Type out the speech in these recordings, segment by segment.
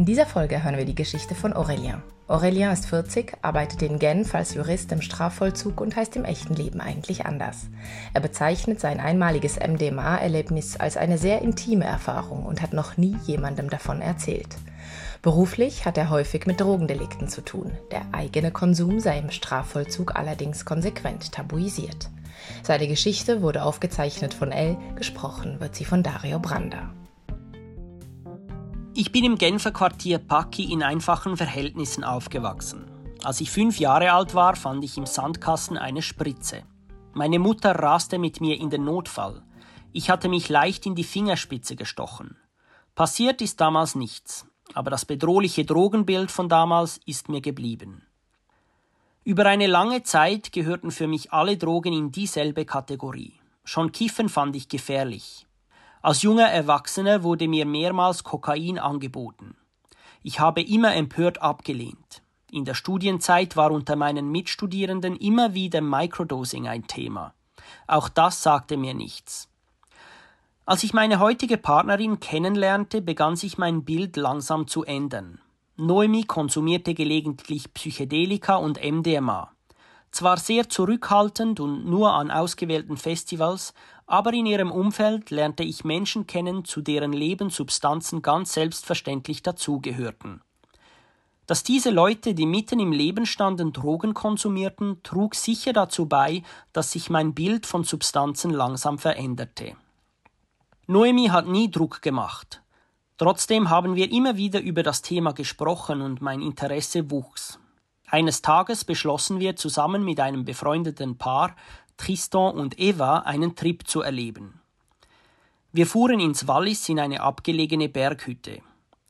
In dieser Folge hören wir die Geschichte von Aurelien. Aurelien ist 40, arbeitet in Genf als Jurist im Strafvollzug und heißt im echten Leben eigentlich anders. Er bezeichnet sein einmaliges MDMA-Erlebnis als eine sehr intime Erfahrung und hat noch nie jemandem davon erzählt. Beruflich hat er häufig mit Drogendelikten zu tun. Der eigene Konsum sei im Strafvollzug allerdings konsequent tabuisiert. Seine Geschichte wurde aufgezeichnet von Elle, gesprochen wird sie von Dario Branda. Ich bin im Genfer Quartier Paki in einfachen Verhältnissen aufgewachsen. Als ich fünf Jahre alt war, fand ich im Sandkasten eine Spritze. Meine Mutter raste mit mir in den Notfall. Ich hatte mich leicht in die Fingerspitze gestochen. Passiert ist damals nichts, aber das bedrohliche Drogenbild von damals ist mir geblieben. Über eine lange Zeit gehörten für mich alle Drogen in dieselbe Kategorie. Schon Kiffen fand ich gefährlich. Als junger Erwachsener wurde mir mehrmals Kokain angeboten. Ich habe immer empört abgelehnt. In der Studienzeit war unter meinen Mitstudierenden immer wieder Microdosing ein Thema. Auch das sagte mir nichts. Als ich meine heutige Partnerin kennenlernte, begann sich mein Bild langsam zu ändern. Noemi konsumierte gelegentlich Psychedelika und MDMA. Zwar sehr zurückhaltend und nur an ausgewählten Festivals, aber in ihrem Umfeld lernte ich Menschen kennen, zu deren Leben Substanzen ganz selbstverständlich dazugehörten. Dass diese Leute, die mitten im Leben standen, Drogen konsumierten, trug sicher dazu bei, dass sich mein Bild von Substanzen langsam veränderte. Noemi hat nie Druck gemacht. Trotzdem haben wir immer wieder über das Thema gesprochen und mein Interesse wuchs. Eines Tages beschlossen wir zusammen mit einem befreundeten Paar, Tristan und Eva einen Trip zu erleben. Wir fuhren ins Wallis in eine abgelegene Berghütte.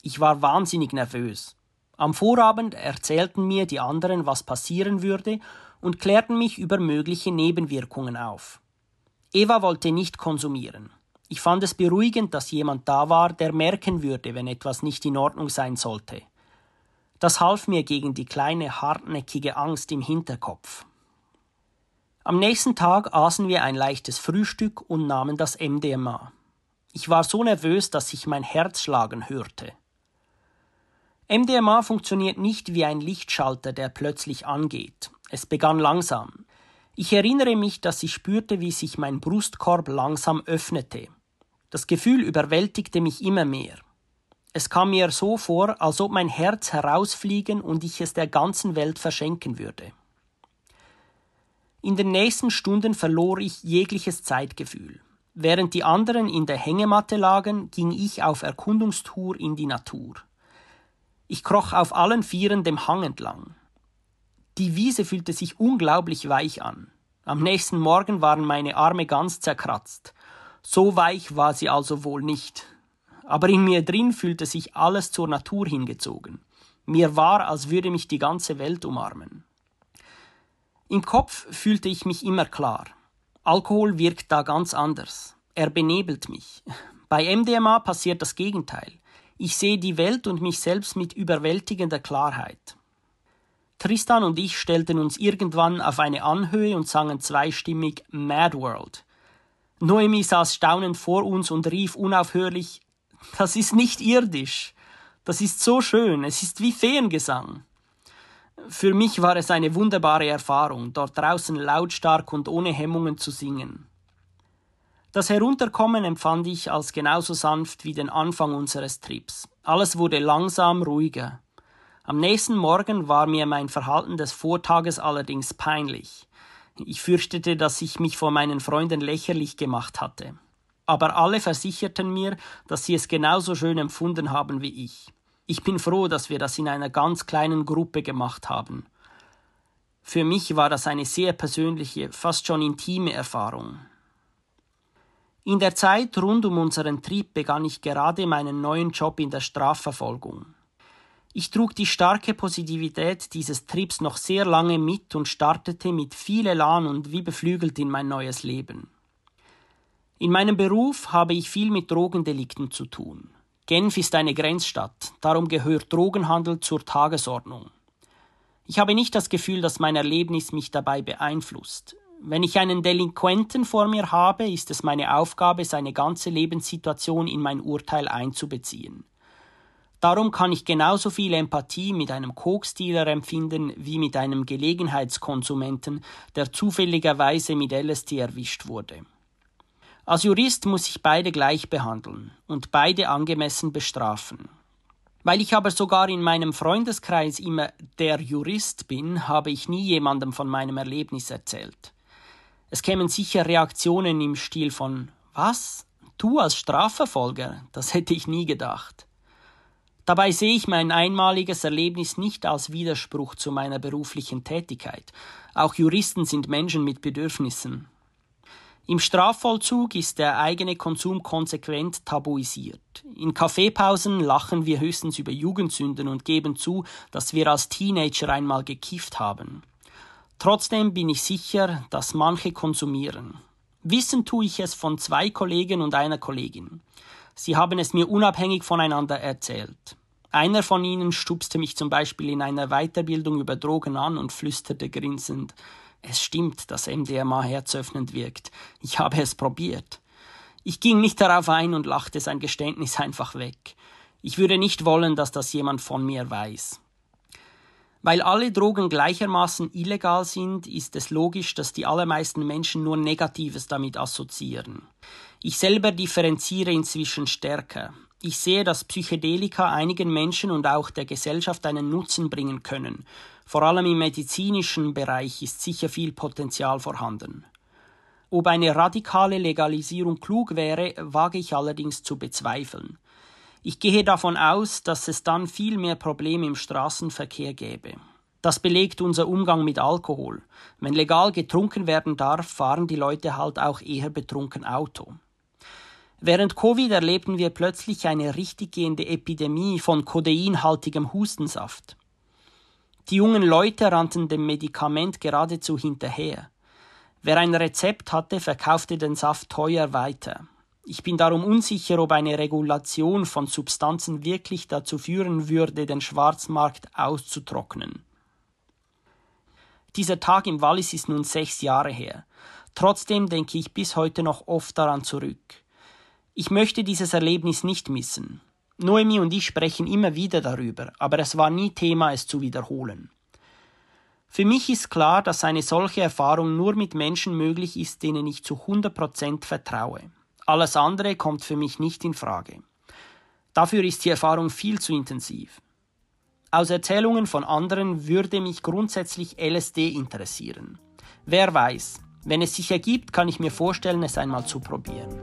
Ich war wahnsinnig nervös. Am Vorabend erzählten mir die anderen, was passieren würde und klärten mich über mögliche Nebenwirkungen auf. Eva wollte nicht konsumieren. Ich fand es beruhigend, dass jemand da war, der merken würde, wenn etwas nicht in Ordnung sein sollte. Das half mir gegen die kleine hartnäckige Angst im Hinterkopf. Am nächsten Tag aßen wir ein leichtes Frühstück und nahmen das MDMA. Ich war so nervös, dass ich mein Herz schlagen hörte. MDMA funktioniert nicht wie ein Lichtschalter, der plötzlich angeht. Es begann langsam. Ich erinnere mich, dass ich spürte, wie sich mein Brustkorb langsam öffnete. Das Gefühl überwältigte mich immer mehr. Es kam mir so vor, als ob mein Herz herausfliegen und ich es der ganzen Welt verschenken würde. In den nächsten Stunden verlor ich jegliches Zeitgefühl. Während die anderen in der Hängematte lagen, ging ich auf Erkundungstour in die Natur. Ich kroch auf allen Vieren dem Hang entlang. Die Wiese fühlte sich unglaublich weich an. Am nächsten Morgen waren meine Arme ganz zerkratzt. So weich war sie also wohl nicht. Aber in mir drin fühlte sich alles zur Natur hingezogen. Mir war, als würde mich die ganze Welt umarmen. Im Kopf fühlte ich mich immer klar. Alkohol wirkt da ganz anders. Er benebelt mich. Bei MDMA passiert das Gegenteil. Ich sehe die Welt und mich selbst mit überwältigender Klarheit. Tristan und ich stellten uns irgendwann auf eine Anhöhe und sangen zweistimmig Mad World. Noemi saß staunend vor uns und rief unaufhörlich Das ist nicht irdisch. Das ist so schön, es ist wie Feengesang. Für mich war es eine wunderbare Erfahrung, dort draußen lautstark und ohne Hemmungen zu singen. Das Herunterkommen empfand ich als genauso sanft wie den Anfang unseres Trips. Alles wurde langsam ruhiger. Am nächsten Morgen war mir mein Verhalten des Vortages allerdings peinlich. Ich fürchtete, dass ich mich vor meinen Freunden lächerlich gemacht hatte. Aber alle versicherten mir, dass sie es genauso schön empfunden haben wie ich. Ich bin froh, dass wir das in einer ganz kleinen Gruppe gemacht haben. Für mich war das eine sehr persönliche, fast schon intime Erfahrung. In der Zeit rund um unseren Trieb begann ich gerade meinen neuen Job in der Strafverfolgung. Ich trug die starke Positivität dieses Triebs noch sehr lange mit und startete mit viel Elan und wie beflügelt in mein neues Leben. In meinem Beruf habe ich viel mit Drogendelikten zu tun. Genf ist eine Grenzstadt, darum gehört Drogenhandel zur Tagesordnung. Ich habe nicht das Gefühl, dass mein Erlebnis mich dabei beeinflusst. Wenn ich einen Delinquenten vor mir habe, ist es meine Aufgabe, seine ganze Lebenssituation in mein Urteil einzubeziehen. Darum kann ich genauso viel Empathie mit einem Koksdealer empfinden wie mit einem Gelegenheitskonsumenten, der zufälligerweise mit LSD erwischt wurde. Als Jurist muss ich beide gleich behandeln und beide angemessen bestrafen. Weil ich aber sogar in meinem Freundeskreis immer der Jurist bin, habe ich nie jemandem von meinem Erlebnis erzählt. Es kämen sicher Reaktionen im Stil von Was? Du als Strafverfolger? Das hätte ich nie gedacht. Dabei sehe ich mein einmaliges Erlebnis nicht als Widerspruch zu meiner beruflichen Tätigkeit. Auch Juristen sind Menschen mit Bedürfnissen. Im Strafvollzug ist der eigene Konsum konsequent tabuisiert. In Kaffeepausen lachen wir höchstens über Jugendsünden und geben zu, dass wir als Teenager einmal gekifft haben. Trotzdem bin ich sicher, dass manche konsumieren. Wissen tue ich es von zwei Kollegen und einer Kollegin. Sie haben es mir unabhängig voneinander erzählt. Einer von ihnen stupste mich zum Beispiel in einer Weiterbildung über Drogen an und flüsterte grinsend Es stimmt, dass MDMA herzöffnend wirkt. Ich habe es probiert. Ich ging nicht darauf ein und lachte sein Geständnis einfach weg. Ich würde nicht wollen, dass das jemand von mir weiß. Weil alle Drogen gleichermaßen illegal sind, ist es logisch, dass die allermeisten Menschen nur Negatives damit assoziieren. Ich selber differenziere inzwischen stärker. Ich sehe, dass Psychedelika einigen Menschen und auch der Gesellschaft einen Nutzen bringen können. Vor allem im medizinischen Bereich ist sicher viel Potenzial vorhanden. Ob eine radikale Legalisierung klug wäre, wage ich allerdings zu bezweifeln. Ich gehe davon aus, dass es dann viel mehr Probleme im Straßenverkehr gäbe. Das belegt unser Umgang mit Alkohol. Wenn legal getrunken werden darf, fahren die Leute halt auch eher betrunken Auto. Während Covid erlebten wir plötzlich eine richtiggehende Epidemie von kodeinhaltigem Hustensaft. Die jungen Leute rannten dem Medikament geradezu hinterher. Wer ein Rezept hatte, verkaufte den Saft teuer weiter. Ich bin darum unsicher, ob eine Regulation von Substanzen wirklich dazu führen würde, den Schwarzmarkt auszutrocknen. Dieser Tag im Wallis ist nun sechs Jahre her. Trotzdem denke ich bis heute noch oft daran zurück. Ich möchte dieses Erlebnis nicht missen. Noemi und ich sprechen immer wieder darüber, aber es war nie Thema, es zu wiederholen. Für mich ist klar, dass eine solche Erfahrung nur mit Menschen möglich ist, denen ich zu 100% vertraue. Alles andere kommt für mich nicht in Frage. Dafür ist die Erfahrung viel zu intensiv. Aus Erzählungen von anderen würde mich grundsätzlich LSD interessieren. Wer weiß, wenn es sich ergibt, kann ich mir vorstellen, es einmal zu probieren.